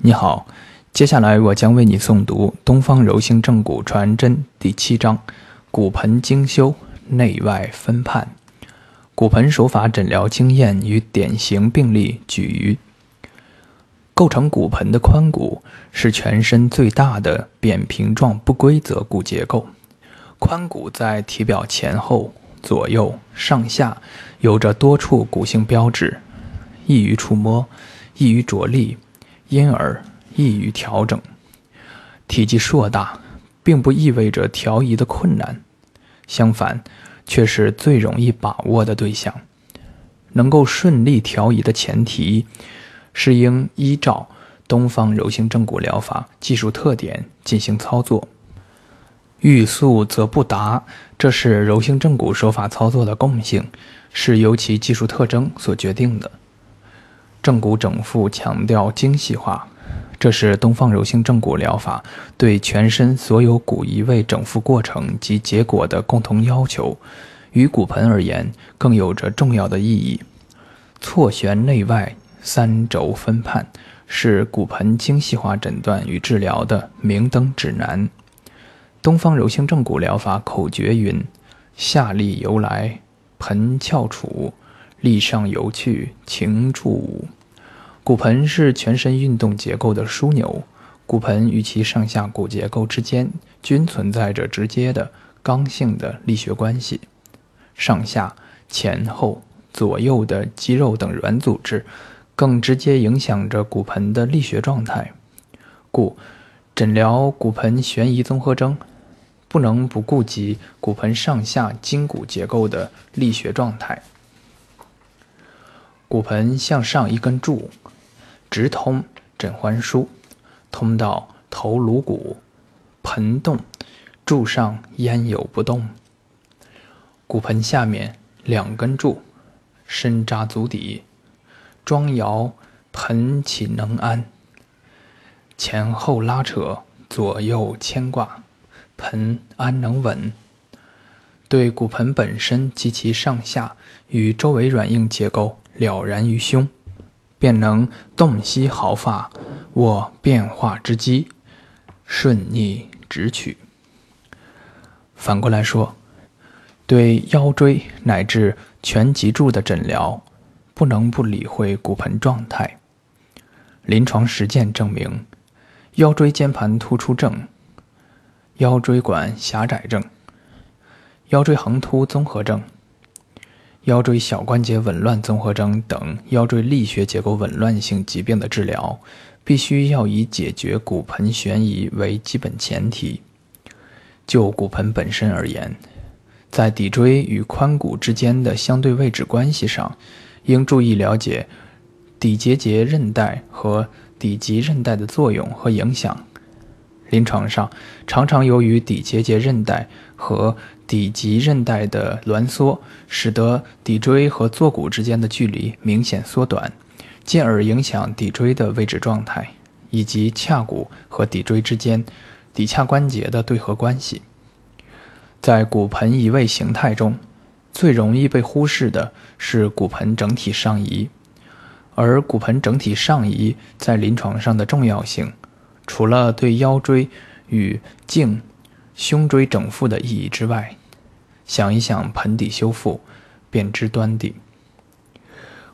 你好，接下来我将为你诵读《东方柔性正骨传真》第七章：骨盆精修，内外分判。骨盆手法诊疗经验与典型病例举于：构成骨盆的髋骨是全身最大的扁平状不规则骨结构。髋骨在体表前后、左右、上下有着多处骨性标志，易于触摸，易于着力。因而易于调整，体积硕大，并不意味着调移的困难，相反，却是最容易把握的对象。能够顺利调移的前提，是应依照东方柔性正骨疗法技术特点进行操作。欲速则不达，这是柔性正骨手法操作的共性，是由其技术特征所决定的。正骨整复强调精细化，这是东方柔性正骨疗法对全身所有骨移位整复过程及结果的共同要求，与骨盆而言更有着重要的意义。错旋内外三轴分判是骨盆精细化诊断与治疗的明灯指南。东方柔性正骨疗法口诀云：下利由来，盆翘处。力上游去，情助舞。骨盆是全身运动结构的枢纽，骨盆与其上下骨结构之间均存在着直接的刚性的力学关系。上下、前后、左右的肌肉等软组织，更直接影响着骨盆的力学状态。故，诊疗骨盆悬移综合征，不能不顾及骨盆上下筋骨结构的力学状态。骨盆向上一根柱，直通枕环枢，通到头颅骨。盆动，柱上焉有不动？骨盆下面两根柱，深扎足底，桩摇盆岂能安？前后拉扯，左右牵挂，盆安能稳？对骨盆本身及其上下与周围软硬结构。了然于胸，便能洞悉毫发，握变化之机，顺逆直取。反过来说，对腰椎乃至全脊柱的诊疗，不能不理会骨盆状态。临床实践证明，腰椎间盘突出症、腰椎管狭窄症、腰椎横突综合症。腰椎小关节紊乱综合征等腰椎力学结构紊乱性疾病的治疗，必须要以解决骨盆悬移为基本前提。就骨盆本身而言，在骶椎与髋骨之间的相对位置关系上，应注意了解骶结节韧带和骶棘韧带的作用和影响。临床上，常常由于骶结节韧带和底棘韧带的挛缩，使得骶椎和坐骨之间的距离明显缩短，进而影响骶椎的位置状态，以及髂骨和骶椎之间骶髂关节的对合关系。在骨盆移位形态中，最容易被忽视的是骨盆整体上移，而骨盆整体上移在临床上的重要性。除了对腰椎与颈、胸椎整复的意义之外，想一想盆底修复，便知端倪。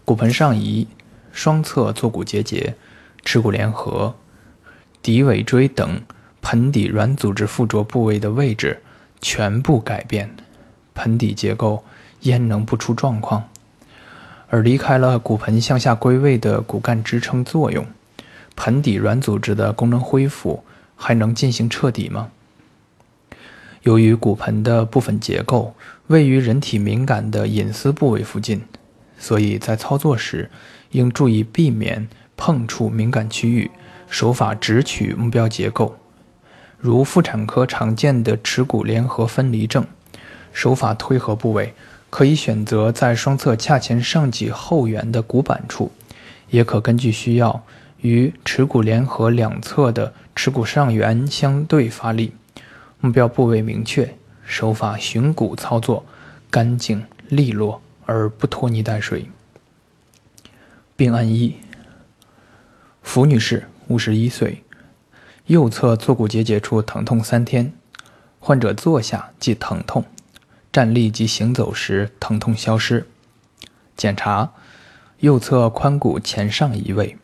骨盆上移、双侧坐骨结节、耻骨联合、骶尾椎等盆底软组织附着部位的位置全部改变，盆底结构焉能不出状况？而离开了骨盆向下归位的骨干支撑作用。盆底软组织的功能恢复还能进行彻底吗？由于骨盆的部分结构位于人体敏感的隐私部位附近，所以在操作时应注意避免碰触敏感区域，手法直取目标结构。如妇产科常见的耻骨联合分离症，手法推合部位可以选择在双侧髂前上棘后缘的骨板处，也可根据需要。与耻骨联合两侧的耻骨上缘相对发力，目标部位明确，手法寻骨操作，干净利落而不拖泥带水。病案一：符女士，五十一岁，右侧坐骨结节处疼痛三天，患者坐下即疼痛，站立及行走时疼痛消失。检查右侧髋骨前上移位，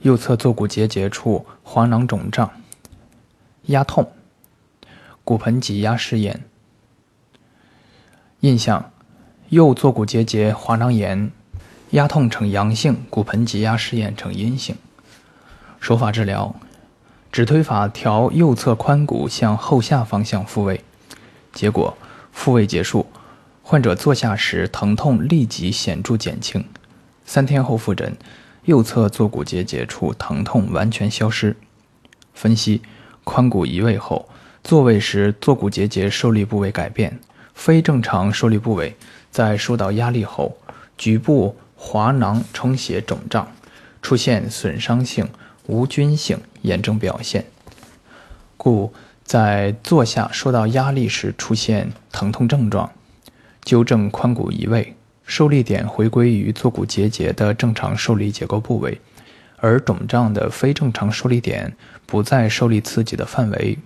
右侧坐骨结节处滑囊肿胀，压痛，骨盆挤压试验。印象：右坐骨结节滑囊炎，压痛呈阳性，骨盆挤压试验呈阴性。手法治疗：指推法调右侧髋骨向后下方向复位，结果复位结束。患者坐下时，疼痛立即显著减轻。三天后复诊，右侧坐骨结节处疼痛完全消失。分析：髋骨移位后，坐位时坐骨结节受力部位改变，非正常受力部位在受到压力后，局部滑囊充血肿胀，出现损伤性无菌性炎症表现，故在坐下受到压力时出现疼痛症状。纠正髋骨移位，受力点回归于坐骨结节的正常受力结构部位，而肿胀的非正常受力点不在受力刺激的范围，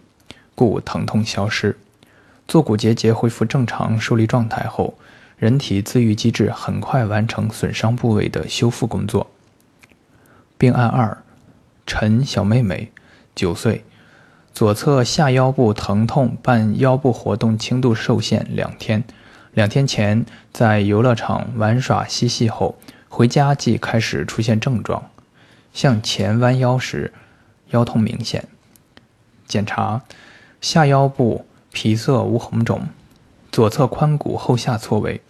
故疼痛消失。坐骨结节恢复正常受力状态后，人体自愈机制很快完成损伤部位的修复工作。病案二：陈小妹妹，九岁，左侧下腰部疼痛伴腰部活动轻度受限两天。两天前在游乐场玩耍嬉戏后，回家即开始出现症状，向前弯腰时腰痛明显。检查下腰部皮色无红肿，左侧髋骨后下错位，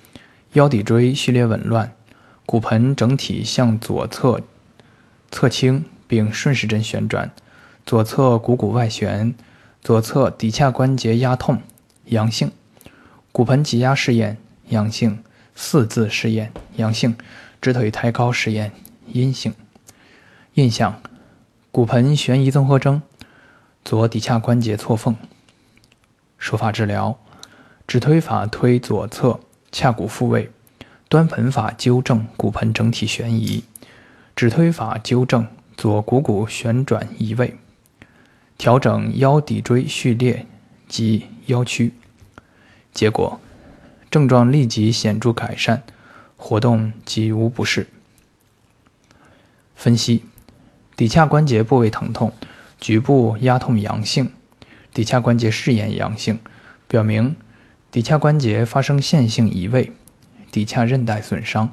腰骶椎序列紊乱，骨盆整体向左侧侧倾并顺时针旋转，左侧股骨外旋，左侧骶髂关节压痛，阳性。骨盆挤压试验阳性，四字试验阳性，直腿抬高试验阴性。印象：骨盆悬移综合征，左骶髂关节错缝。手法治疗：指推法推左侧髂骨复位，端盆法纠正骨盆整体悬移，指推法纠正左股骨旋转移位，调整腰骶椎序列及腰曲。结果，症状立即显著改善，活动及无不适。分析：骶髂关节部位疼痛，局部压痛阳性，骶髂关节试验阳性，表明骶髂关节发生线性移位，骶髂韧带损伤。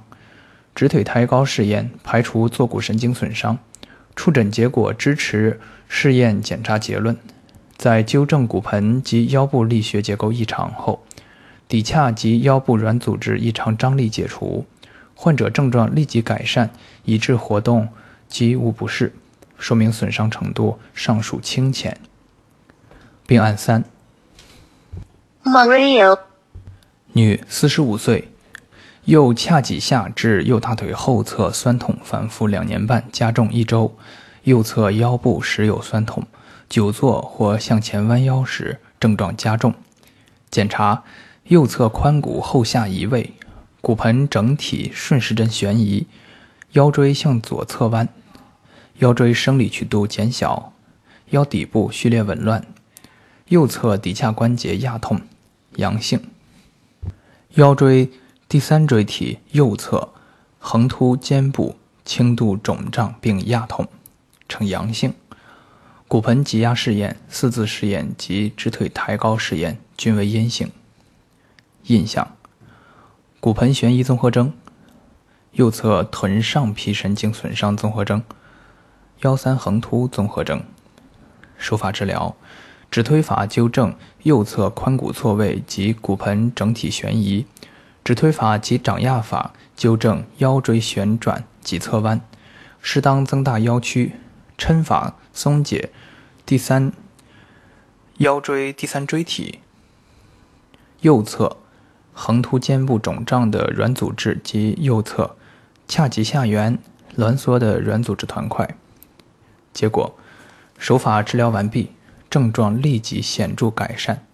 直腿抬高试验排除坐骨神经损伤。触诊结果支持试验检查结论。在纠正骨盆及腰部力学结构异常后，骶髂及腰部软组织异常张力解除，患者症状立即改善，以致活动及无不适，说明损伤程度尚属轻浅。病案三：Mario，女，四十五岁，右髂脊下至右大腿后侧酸痛反复两年半，加重一周，右侧腰部时有酸痛。久坐或向前弯腰时，症状加重。检查右侧髋骨后下移位，骨盆整体顺时针旋移，腰椎向左侧弯，腰椎生理曲度减小，腰底部序列紊乱，右侧骶髂关节压痛，阳性。腰椎第三椎体右侧横突肩部轻度肿胀并压痛，呈阳性。骨盆挤压试验、四字试验及直腿抬高试验均为阴性。印象：骨盆悬移综合征、右侧臀上皮神经损伤综合征、腰三横突综合征。手法治疗：指推法纠正右侧髋骨错位及骨盆整体悬移；指推法及掌压法纠正腰椎旋转及侧弯，适当增大腰曲。抻法松解第三腰椎第三椎体右侧横突肩部肿胀的软组织及右侧髂脊下缘挛缩的软组织团块。结果，手法治疗完毕，症状立即显著改善。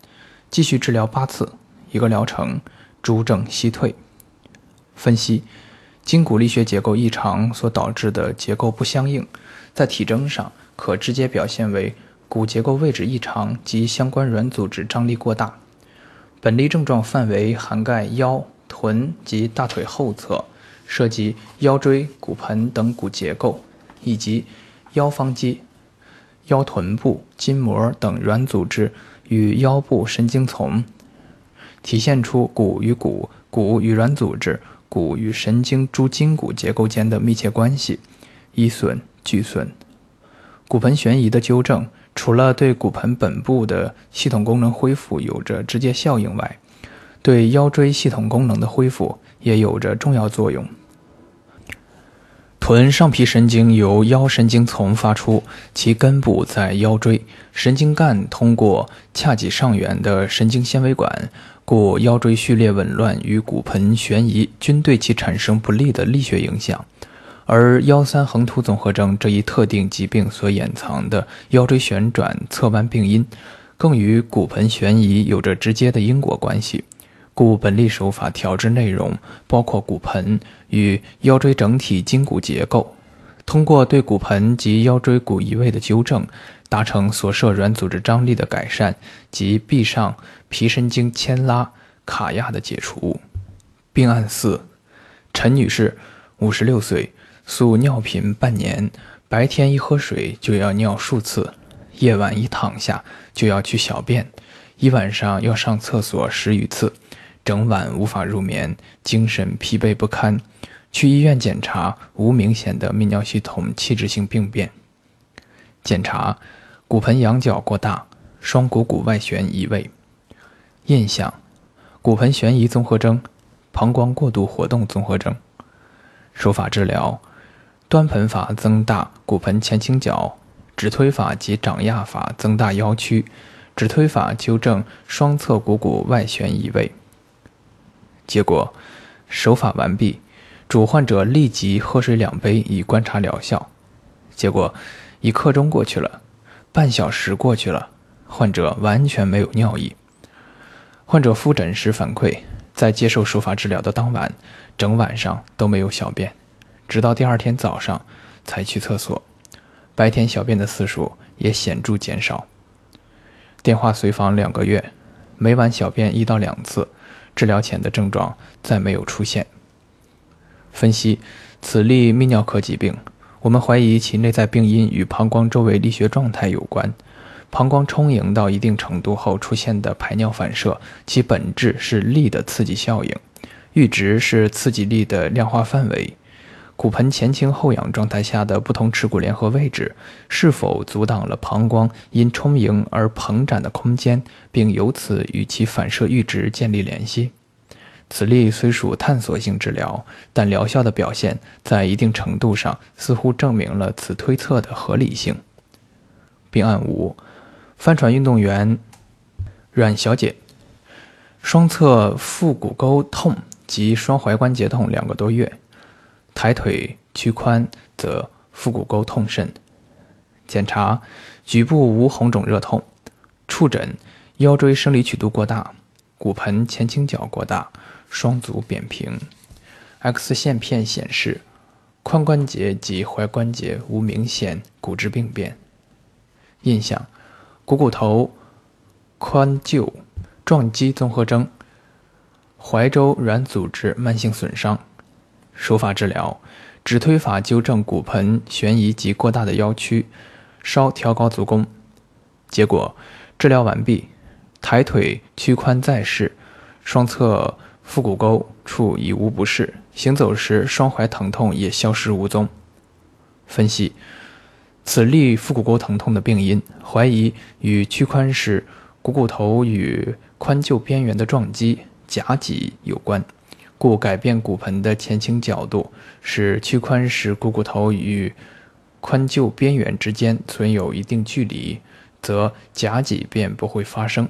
继续治疗八次，一个疗程，诸症悉退。分析：筋骨力学结构异常所导致的结构不相应，在体征上可直接表现为骨结构位置异常及相关软组织张力过大。本例症状范围涵盖腰、臀及大腿后侧，涉及腰椎、骨盆等骨结构，以及腰方肌、腰臀部筋膜等软组织与腰部神经丛，体现出骨与骨、骨与软组织。骨与神经诸筋骨结构间的密切关系，一损俱损。骨盆悬移的纠正，除了对骨盆本部的系统功能恢复有着直接效应外，对腰椎系统功能的恢复也有着重要作用。臀上皮神经由腰神经丛发出，其根部在腰椎，神经干通过髂脊上缘的神经纤维管。故腰椎序列紊乱与骨盆悬移均对其产生不利的力学影响，而腰三横突综合征这一特定疾病所掩藏的腰椎旋转侧弯病因，更与骨盆悬移有着直接的因果关系。故本例手法调治内容包括骨盆与腰椎整体筋骨结构，通过对骨盆及腰椎骨移位的纠正。达成所涉软组织张力的改善及臂上皮神经牵拉卡压的解除。病案四：陈女士，五十六岁，宿尿频半年，白天一喝水就要尿数次，夜晚一躺下就要去小便，一晚上要上厕所十余次，整晚无法入眠，精神疲惫不堪。去医院检查，无明显的泌尿系统器质性病变。检查。骨盆仰角过大，双股骨外旋移位。印象：骨盆悬移综合征，膀胱过度活动综合征。手法治疗：端盆法增大骨盆前倾角，指推法及掌压法增大腰曲，指推法纠正双侧股骨外旋移位。结果：手法完毕，主患者立即喝水两杯以观察疗效。结果：一刻钟过去了。半小时过去了，患者完全没有尿意。患者复诊时反馈，在接受手法治疗的当晚，整晚上都没有小便，直到第二天早上才去厕所。白天小便的次数也显著减少。电话随访两个月，每晚小便一到两次，治疗前的症状再没有出现。分析：此例泌尿科疾病。我们怀疑其内在病因与膀胱周围力学状态有关。膀胱充盈到一定程度后出现的排尿反射，其本质是力的刺激效应，阈值是刺激力的量化范围。骨盆前倾后仰状态下的不同耻骨联合位置，是否阻挡了膀胱因充盈而膨展的空间，并由此与其反射阈值建立联系？此例虽属探索性治疗，但疗效的表现在一定程度上似乎证明了此推测的合理性。病案五：帆船运动员阮小姐，双侧腹股沟痛及双踝关节痛两个多月，抬腿屈髋则腹股沟痛甚。检查局部无红肿热痛，触诊腰椎生理曲度过大，骨盆前倾角过大。双足扁平，X 线片显示髋关节及踝关节无明显骨质病变。印象：股骨头髋臼撞击综合征，踝周软组织慢性损伤。手法治疗：指推法纠正骨盆悬移及过大的腰曲，稍调高足弓。结果：治疗完毕，抬腿屈髋再试，双侧。腹股沟处已无不适，行走时双踝疼痛也消失无踪。分析：此例腹股沟疼痛的病因，怀疑与屈髋时股骨头与髋臼边缘的撞击夹脊有关，故改变骨盆的前倾角度，使屈髋时股骨头与髋臼边缘之间存有一定距离，则夹脊便不会发生。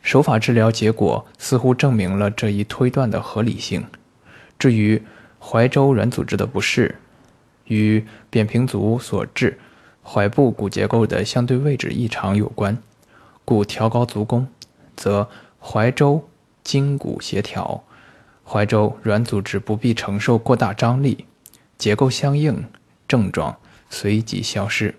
手法治疗结果似乎证明了这一推断的合理性。至于怀周软组织的不适，与扁平足所致踝部骨结构的相对位置异常有关，故调高足弓，则踝周筋骨协调，怀州软组织不必承受过大张力，结构相应，症状随即消失。